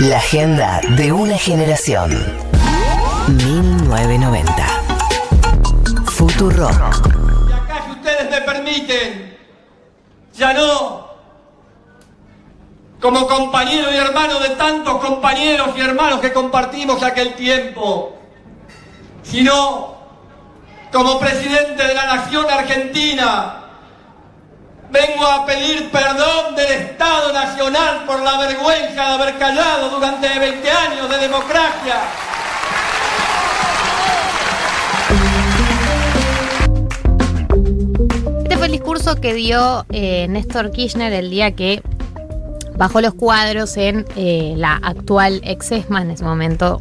La agenda de una generación. 1990. Futuro. Y acá, si ustedes me permiten, ya no como compañero y hermano de tantos compañeros y hermanos que compartimos aquel tiempo, sino como presidente de la nación argentina, vengo a pedir perdón del Estado Nacional por la vergüenza de haber callado durante 20 años de democracia. Este fue el discurso que dio eh, Néstor Kirchner el día que bajó los cuadros en eh, la actual ex ESMA, en ese momento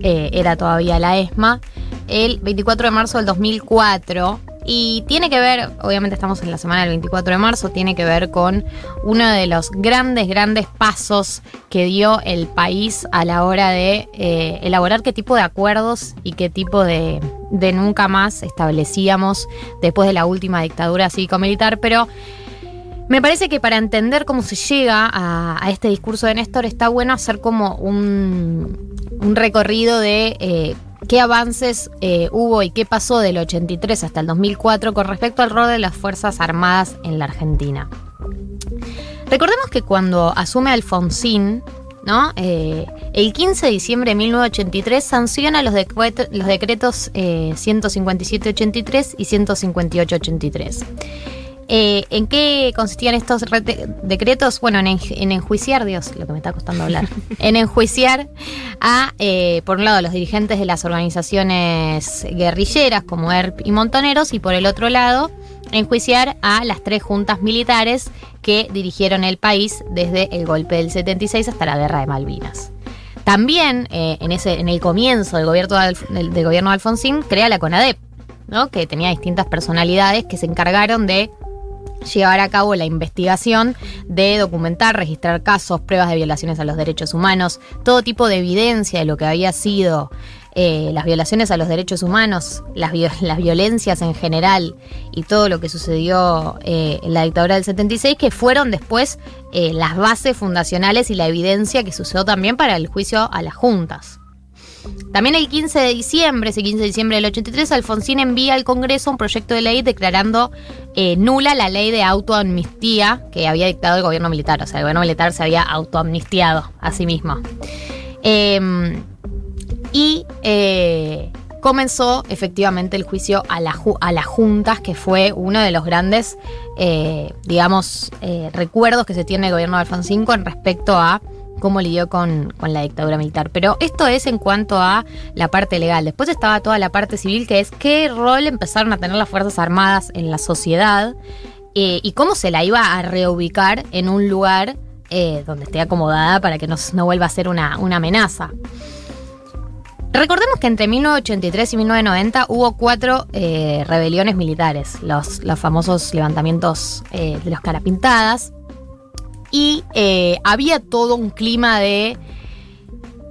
eh, era todavía la ESMA, el 24 de marzo del 2004. Y tiene que ver, obviamente estamos en la semana del 24 de marzo, tiene que ver con uno de los grandes, grandes pasos que dio el país a la hora de eh, elaborar qué tipo de acuerdos y qué tipo de, de nunca más establecíamos después de la última dictadura cívico-militar. Pero me parece que para entender cómo se llega a, este discurso de Néstor está bueno hacer como un, un recorrido de eh, qué avances eh, hubo y qué pasó del 83 hasta el 2004 con respecto al rol de las Fuerzas Armadas en la Argentina. Recordemos que cuando asume Alfonsín, ¿no? Eh, el 15 de diciembre de 1983 sanciona los, decretos, los eh, 157-83 y 158-83. Eh, ¿En qué consistían estos decretos? Bueno, en, enju- en enjuiciar, Dios, lo que me está costando hablar, en enjuiciar a, eh, por un lado, los dirigentes de las organizaciones guerrilleras como ERP y Montoneros, y por el otro lado, enjuiciar a las tres juntas militares que dirigieron el país desde el golpe del 76 hasta la guerra de Malvinas. También, eh, en, ese, en el comienzo del gobierno de, Alf- del- del gobierno de Alfonsín, crea la CONADEP, ¿no? que tenía distintas personalidades que se encargaron de llevar a cabo la investigación de documentar, registrar casos, pruebas de violaciones a los derechos humanos, todo tipo de evidencia de lo que había sido eh, las violaciones a los derechos humanos, las, las violencias en general y todo lo que sucedió eh, en la dictadura del 76, que fueron después eh, las bases fundacionales y la evidencia que sucedió también para el juicio a las juntas. También el 15 de diciembre, ese 15 de diciembre del 83, Alfonsín envía al Congreso un proyecto de ley declarando eh, nula la ley de autoamnistía que había dictado el gobierno militar. O sea, el gobierno militar se había autoamnistiado a sí mismo. Eh, y eh, comenzó efectivamente el juicio a, a las juntas, que fue uno de los grandes, eh, digamos, recuerdos que se tiene el gobierno de Alfonsín con respecto a cómo lidió con, con la dictadura militar. Pero esto es en cuanto a la parte legal. Después estaba toda la parte civil, que es qué rol empezaron a tener las Fuerzas Armadas en la sociedad eh, y cómo se la iba a reubicar en un lugar eh, donde esté acomodada para que no, no vuelva a ser una, una amenaza. Recordemos que entre 1983 y 1990 hubo cuatro eh, rebeliones militares, los, los famosos levantamientos de los carapintadas, y eh, había todo un clima de...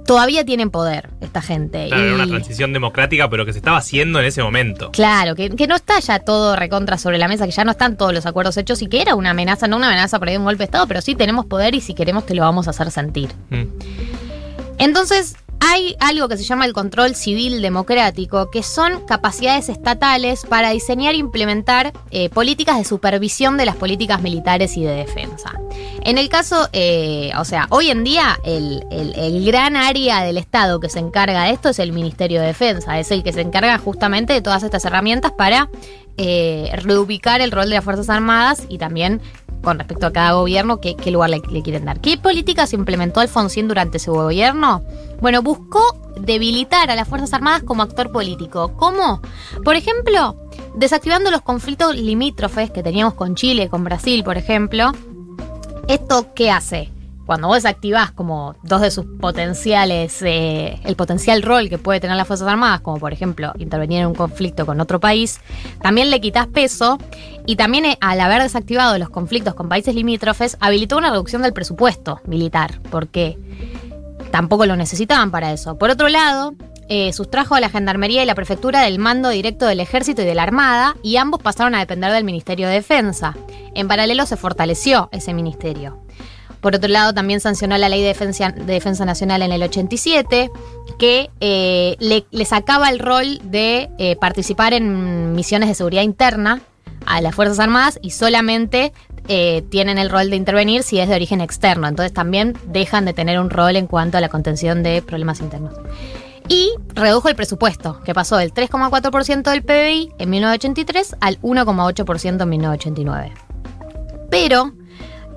Todavía tienen poder esta gente. Claro, era y- una transición democrática, pero que se estaba haciendo en ese momento. Claro, que, que no está ya todo recontra sobre la mesa, que ya no están todos los acuerdos hechos y que era una amenaza, no una amenaza de un golpe de Estado, pero sí tenemos poder y si queremos te lo vamos a hacer sentir. Mm. Entonces, hay algo que se llama el control civil democrático, que son capacidades estatales para diseñar e implementar eh, políticas de supervisión de las políticas militares y de defensa. En el caso, eh, o sea, hoy en día el, el- gran área del Estado que se encarga de esto es el Ministerio de Defensa, es el que se encarga justamente de todas estas herramientas para eh, reubicar el rol de las Fuerzas Armadas y también con respecto a cada gobierno, qué, lugar le, le quieren dar. ¿Qué políticas implementó Alfonsín durante su gobierno? Bueno, buscó debilitar a las Fuerzas Armadas como actor político. ¿Cómo? Por ejemplo, desactivando los conflictos limítrofes que teníamos con Chile, con Brasil, por ejemplo. ¿Esto qué hace? Cuando vos desactivás como dos de sus potenciales, eh, el potencial rol que puede tener las Fuerzas Armadas, como por ejemplo intervenir en un conflicto con otro país, también le quitas peso y también eh, al haber desactivado los conflictos con países limítrofes, habilitó una reducción del presupuesto militar, porque tampoco lo necesitaban para eso. Por otro lado, eh, sustrajo a la Gendarmería y la Prefectura del mando directo del Ejército y de la Armada, y ambos pasaron a depender del Ministerio de Defensa. En paralelo se fortaleció ese ministerio. Por otro lado, también sancionó la Ley de Defensa, de Defensa Nacional en el 87, que eh, le, sacaba el rol de eh, participar en misiones de seguridad interna a las Fuerzas Armadas y solamente tienen el rol de intervenir si es de origen externo. Entonces también dejan de tener un rol en cuanto a la contención de problemas internos. Y redujo el presupuesto, que pasó del 3,4% del PBI en 1983 al 1,8% en 1989. Pero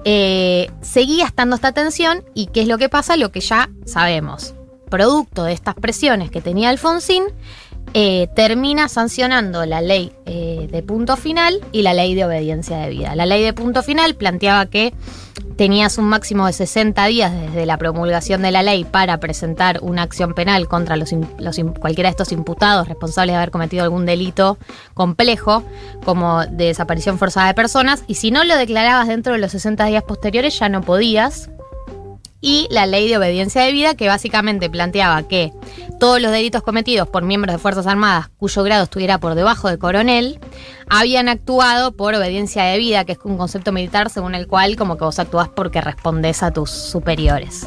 eh, seguía estando esta tensión y ¿qué es lo que pasa? Lo que ya sabemos. Producto de estas presiones que tenía Alfonsín, eh, termina sancionando la ley eh, de punto final y la ley de obediencia de vida. La ley de punto final planteaba que tenías un máximo de 60 días desde la promulgación de la ley para presentar una acción penal contra los, los, cualquiera de estos imputados responsables de haber cometido algún delito complejo, como de desaparición forzada de personas, y si no lo declarabas dentro de los 60 días posteriores ya no podías y la ley de obediencia de vida que básicamente planteaba que todos los delitos cometidos por miembros de Fuerzas Armadas cuyo grado estuviera por debajo de coronel habían actuado por obediencia de vida, que es un concepto militar según el cual como que vos actuás porque respondes a tus superiores.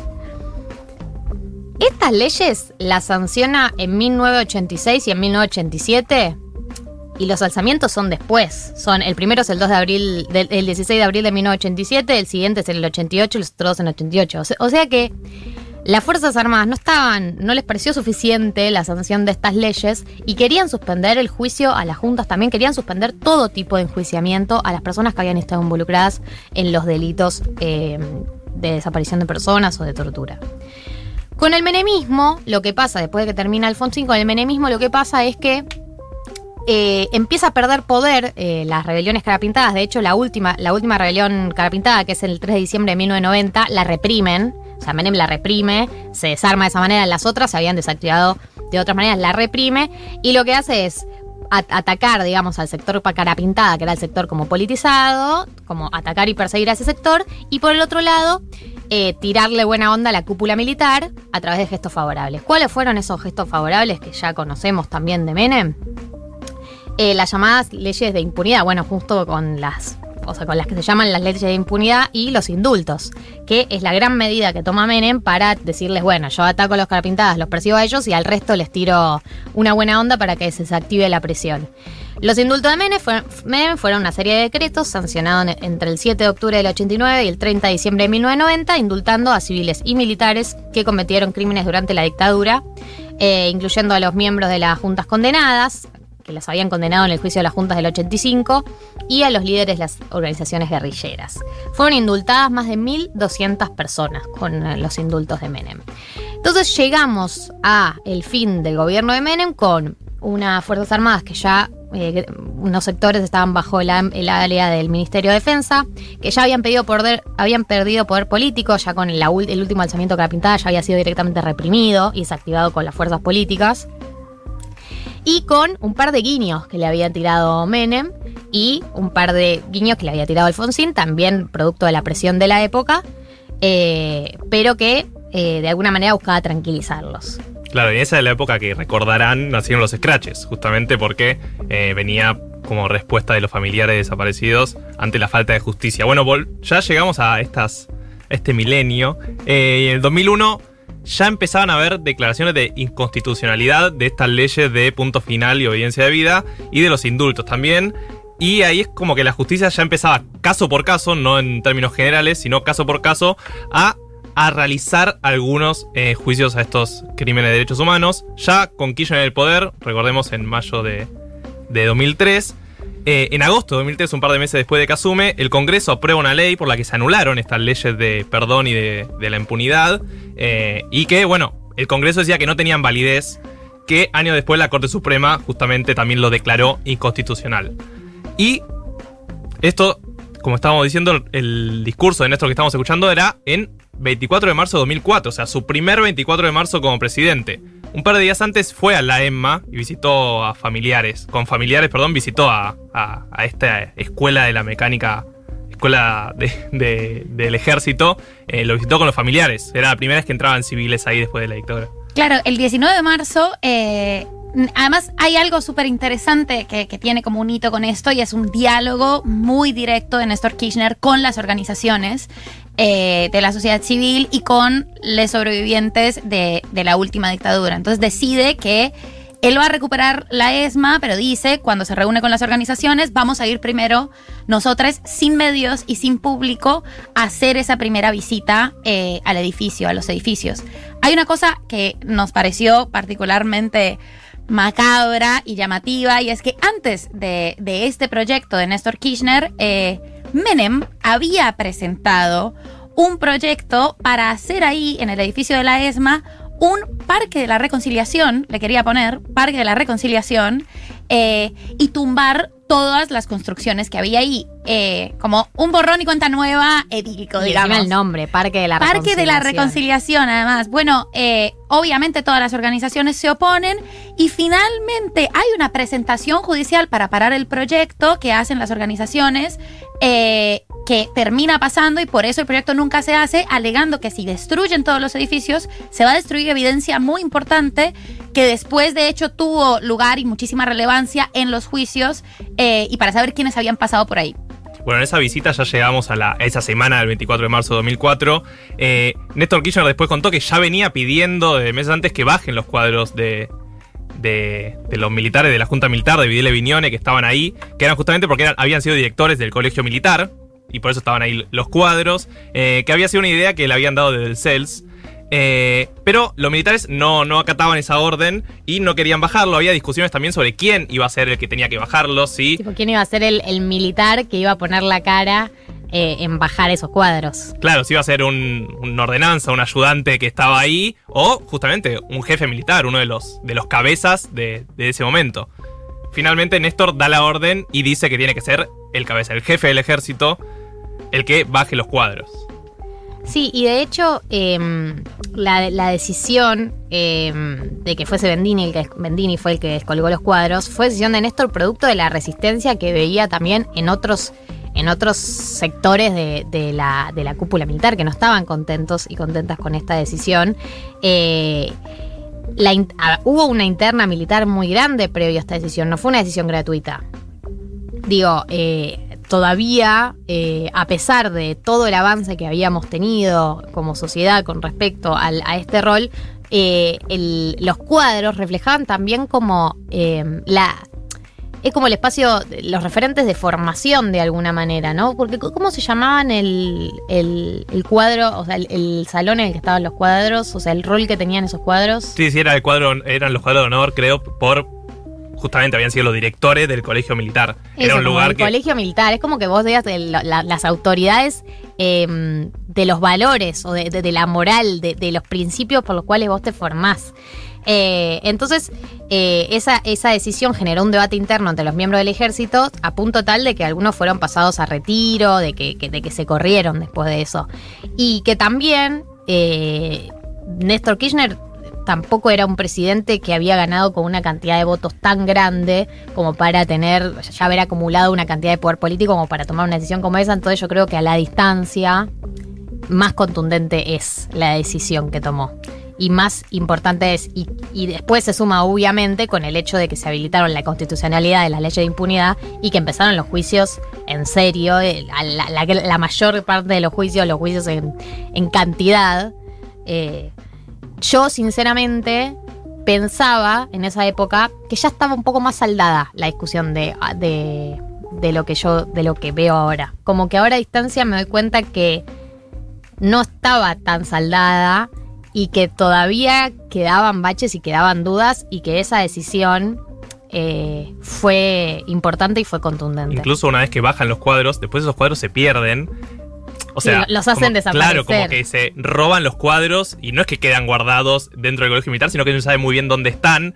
Estas leyes las sanciona en 1986 y en 1987 y los alzamientos son después. Son el primero es el 2 de abril el 16 de abril de 1987, el siguiente es el 88 y los otros en el 88. O sea, que las Fuerzas Armadas no estaban, no les pareció suficiente la sanción de estas leyes y querían suspender el juicio a las juntas también, querían suspender todo tipo de enjuiciamiento a las personas que habían estado involucradas en los delitos eh, de desaparición de personas o de tortura. Con el menemismo, lo que pasa, después de que termina Alfonsín, con el menemismo lo que pasa es que eh, empieza a perder poder eh, las rebeliones carapintadas. De hecho, la última, la última rebelión carapintada, que es el 3 de diciembre de 1990, la reprimen. O sea, Menem la reprime, se desarma de esa manera. Las otras se habían desactivado de otras maneras, la reprime. Y lo que hace es atacar, digamos, al sector carapintada, que era el sector como politizado, como atacar y perseguir a ese sector. Y por el otro lado, eh, tirarle buena onda a la cúpula militar a través de gestos favorables. ¿Cuáles fueron esos gestos favorables que ya conocemos también de Menem? Eh, las llamadas leyes de impunidad, bueno, justo con las, o sea, con las que se llaman las leyes de impunidad y los indultos, que es la gran medida que toma Menem para decirles, bueno, yo ataco a los carapintadas, los persigo a ellos y al resto les tiro una buena onda para que se desactive la presión. Los indultos de Menem, Menem fueron una serie de decretos sancionados entre el 7 de octubre del 89 y el 30 de diciembre de 1990, indultando a civiles y militares que cometieron crímenes durante la dictadura, eh, incluyendo a los miembros de las juntas condenadas, que las habían condenado en el juicio de las juntas del 85, y a los líderes de las organizaciones guerrilleras. Fueron indultadas más de 1.200 personas con eh, los indultos de Menem. Entonces llegamos a el fin del gobierno de Menem con unas Fuerzas Armadas que ya eh, unos sectores estaban bajo el área del Ministerio de Defensa, que ya habían, pedido poder, habían perdido poder político, ya con el, el último alzamiento que la pintada ya había sido directamente reprimido y desactivado con las fuerzas políticas y con un par de guiños que le había tirado Menem y un par de guiños que le había tirado Alfonsín, también producto de la presión de la época, eh, pero que eh, de alguna manera buscaba tranquilizarlos. Claro, y esa es la época que recordarán nacieron los scratches, justamente porque eh, venía como respuesta de los familiares desaparecidos ante la falta de justicia. Bueno, ya llegamos a estas, este milenio. en el 2001 ya empezaban a haber declaraciones de inconstitucionalidad de estas leyes de punto final y obediencia de vida y de los indultos también. Y ahí es como que la justicia ya empezaba caso por caso, no en términos generales, sino caso por caso, a, a realizar algunos eh, juicios a estos crímenes de derechos humanos. Ya con Kirchner en el poder, recordemos en mayo de, de 2003, eh, en agosto de 2003, un par de meses después de que asume, el Congreso aprueba una ley por la que se anularon estas leyes de perdón y de, la impunidad. Eh, y que, bueno, el Congreso decía que no tenían validez, que años después la Corte Suprema justamente también lo declaró inconstitucional. Y esto, como estábamos diciendo, el discurso de Néstor que estamos escuchando era en 24 de marzo de 2004, o sea, su primer 24 de marzo como presidente. Un par de días antes fue a la EMMA y visitó a familiares, con familiares, perdón, visitó a, esta escuela de la mecánica, escuela del ejército, eh, lo visitó con los familiares. Era la primera vez que entraban civiles ahí después de la dictadura. Claro, el 19 de marzo, eh, además hay algo súper interesante que, que, tiene como un hito con esto y es un diálogo muy directo de Néstor Kirchner con las organizaciones eh, de la sociedad civil y con los sobrevivientes de, la última dictadura. Entonces decide que él va a recuperar la ESMA, pero dice, cuando se reúne con las organizaciones, vamos a ir primero nosotras sin medios y sin público a hacer esa primera visita eh, al edificio, a los edificios. Hay una cosa que nos pareció particularmente macabra y llamativa, y es que antes de, de este proyecto de Néstor Kirchner, eh, Menem había presentado un proyecto para hacer ahí, en el edificio de la ESMA, un parque de la reconciliación, le quería poner, parque de la reconciliación, eh, y tumbar todas las construcciones que había ahí. eh, como un borrón y cuenta nueva edílico, digamos. el nombre, Parque de la Parque de la Reconciliación. Reconciliación, además. Bueno, eh, obviamente todas las organizaciones se oponen y finalmente hay una presentación judicial para parar el proyecto que hacen las organizaciones eh, que termina pasando y por eso el proyecto nunca se hace, alegando que si destruyen todos los edificios se va a destruir evidencia muy importante que después de hecho tuvo lugar y muchísima relevancia en los juicios eh, y para saber quiénes habían pasado por ahí. Bueno, en esa visita ya llegamos a, la, esa semana del 24 de marzo de 2004. Eh, Néstor Kirchner después contó que ya venía pidiendo de meses antes que bajen los cuadros de, de, los militares de la Junta Militar, de Videla Viñone, que estaban ahí, que eran justamente porque habían sido directores del Colegio Militar, y por eso estaban ahí los cuadros, eh, que había sido una idea que le habían dado desde el CELS. Eh, pero los militares no, no acataban esa orden y no querían bajarlo. Había discusiones también sobre quién iba a ser el que tenía que bajarlo, Tipo, ¿quién iba a ser el, el militar que iba a poner la cara eh, en bajar esos cuadros? Claro, si iba a ser un, un ordenanza, un ayudante que estaba ahí, o justamente un jefe militar, uno de los, de los cabezas de, de ese momento. Finalmente Néstor da la orden y dice que tiene que ser el cabeza, el jefe del ejército, el que baje los cuadros. Sí, y de hecho, em, la, la decisión em, de que fuese Bendini, el que Bendini fue el que descolgó los cuadros, fue decisión de Néstor, producto de la resistencia que veía también en otros, en otros sectores de, la, cúpula militar que no estaban contentos y contentas con esta decisión. Eh, hubo una interna militar muy grande previo a esta decisión, no fue una decisión gratuita. Digo, eh, todavía, eh, a pesar de todo el avance que habíamos tenido como sociedad con respecto al- a este rol, los cuadros reflejaban también como la. Es como el espacio, los referentes de formación de alguna manera, ¿no? Porque, ¿cómo se llamaban el, el- el cuadro, o sea, el, el salón en el que estaban los cuadros, o sea, el rol que tenían esos cuadros? Sí, sí, era el cuadro, eran los cuadros de honor, creo, por. Justamente habían sido los directores del colegio militar. Eso, era un lugar el que. colegio militar. Es como que vos digas el- la- las autoridades eh, de los valores o de, de- de la moral, de, de los principios por los cuales vos te formás. Eh, entonces, eh, esa, esa decisión generó un debate interno entre los miembros del ejército a punto tal de que algunos fueron pasados a retiro, de que, de que se corrieron después de eso. Y que también eh, Néstor Kirchner tampoco era un presidente que había ganado con una cantidad de votos tan grande como para tener, ya haber acumulado una cantidad de poder político como para tomar una decisión como esa. Entonces yo creo que a la distancia más contundente es la decisión que tomó. Y más importante es, y, y después se suma obviamente con el hecho de que se habilitaron la constitucionalidad de las leyes de impunidad y que empezaron los juicios en serio, eh, la, mayor parte de los juicios, los juicios en, en cantidad. Eh, yo sinceramente pensaba en esa época que ya estaba un poco más saldada la discusión de, de, de lo que yo, de lo que veo ahora. Como que ahora a distancia me doy cuenta que no estaba tan saldada y que todavía quedaban baches y quedaban dudas y que esa decisión eh, fue importante y fue contundente. Incluso una vez que bajan los cuadros, después esos cuadros se pierden. O sea, los hacen como- desaparecer. Claro, como que se roban los cuadros y no es que quedan guardados dentro del colegio militar, sino que no se sabe muy bien dónde están.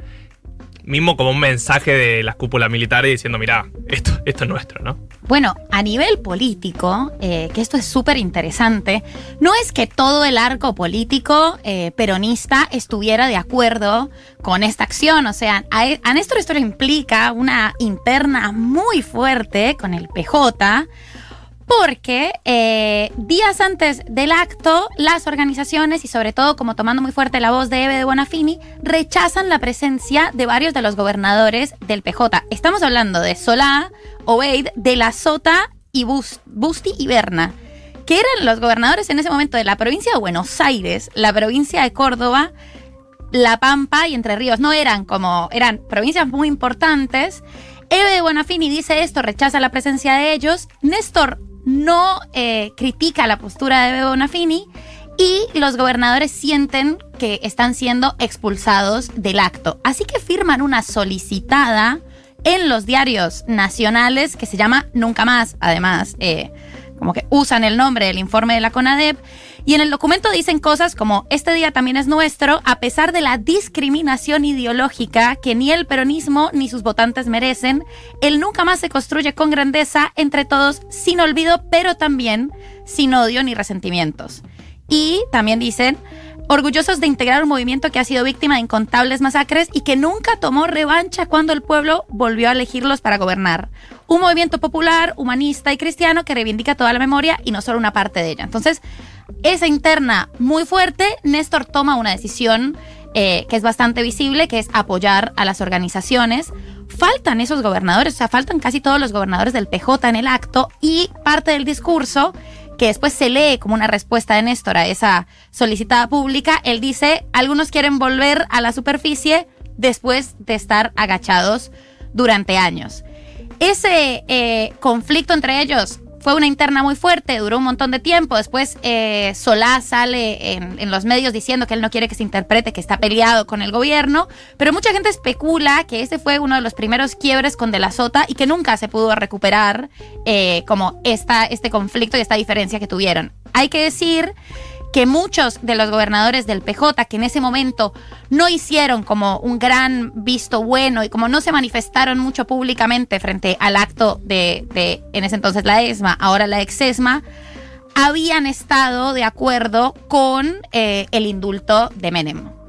Mismo como un mensaje de las cúpulas militares diciendo, mirá, esto, esto es nuestro, ¿no? Bueno, a nivel político, eh, que esto es súper interesante, no es que todo el arco político eh, peronista estuviera de acuerdo con esta acción. O sea, a, a Néstor esto le implica una interna muy fuerte con el PJ. Porque eh, días antes del acto, las organizaciones, y sobre todo como tomando muy fuerte la voz de Eve de Bonafini, rechazan la presencia de varios de los gobernadores del PJ. Estamos hablando de Solá, Obeid, de la Sota y Bus- Busti y Berna, que eran los gobernadores en ese momento de la provincia de Buenos Aires, la provincia de Córdoba, La Pampa y Entre Ríos. No eran como, eran provincias muy importantes. Eve de Bonafini dice esto, rechaza la presencia de ellos. Néstor no eh, critica la postura de Bonafini y los gobernadores sienten que están siendo expulsados del acto. Así que firman una solicitada en los diarios nacionales que se llama Nunca Más, además, eh, como que usan el nombre del informe de la CONADEP. Y en el documento dicen cosas como, este día también es nuestro, a pesar de la discriminación ideológica que ni el peronismo ni sus votantes merecen, el nunca más se construye con grandeza entre todos, sin olvido, pero también sin odio ni resentimientos. Y también dicen, orgullosos de integrar un movimiento que ha sido víctima de incontables masacres y que nunca tomó revancha cuando el pueblo volvió a elegirlos para gobernar. Un movimiento popular, humanista y cristiano que reivindica toda la memoria y no solo una parte de ella. Entonces, esa interna muy fuerte, Néstor toma una decisión eh, que es bastante visible, que es apoyar a las organizaciones. Faltan esos gobernadores, o sea, faltan casi todos los gobernadores del PJ en el acto y parte del discurso que después se lee como una respuesta de Néstor a esa solicitada pública, él dice, algunos quieren volver a la superficie después de estar agachados durante años. Ese eh, conflicto entre ellos fue una interna muy fuerte, duró un montón de tiempo. Después eh, Solá sale en, los medios diciendo que él no quiere que se interprete que está peleado con el gobierno, pero mucha gente especula que ese fue uno de los primeros quiebres con De la Sota y que nunca se pudo recuperar eh, como esta, este conflicto y esta diferencia que tuvieron. Hay que decir que muchos de los gobernadores del PJ, que en ese momento no hicieron como un gran visto bueno y como no se manifestaron mucho públicamente frente al acto de, en ese entonces la ESMA, ahora la EXESMA, habían estado de acuerdo con eh, el indulto de Menem.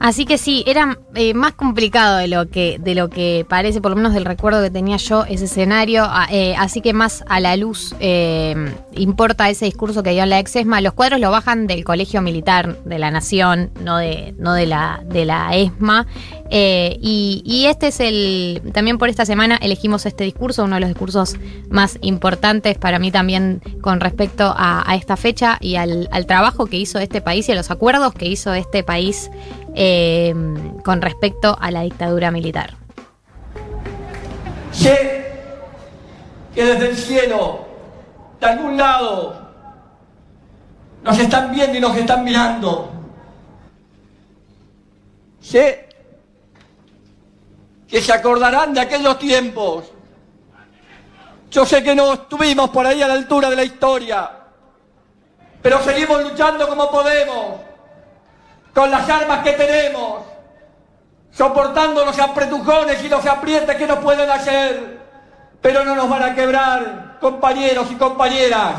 Así que sí, era eh, más complicado de lo que de lo que parece, por lo menos del recuerdo que tenía yo ese escenario. Eh, así que más a la luz eh, importa ese discurso que dio la ex-ESMA. Los cuadros lo bajan del Colegio Militar de la Nación, no de, no de la de la ESMA. Y, y, este es el. También por esta semana elegimos este discurso, uno de los discursos más importantes para mí también con respecto a, a esta fecha y al, al trabajo que hizo este país y a los acuerdos que hizo este país. Eh, con respecto a la dictadura militar. Sé que desde el cielo, de algún lado, nos están viendo y nos están mirando. Sé que se acordarán de aquellos tiempos. Yo sé que no estuvimos por ahí a la altura de la historia, pero seguimos luchando como podemos con las armas que tenemos, soportando los apretujones y los aprietes que nos pueden hacer, pero no nos van a quebrar, compañeros y compañeras.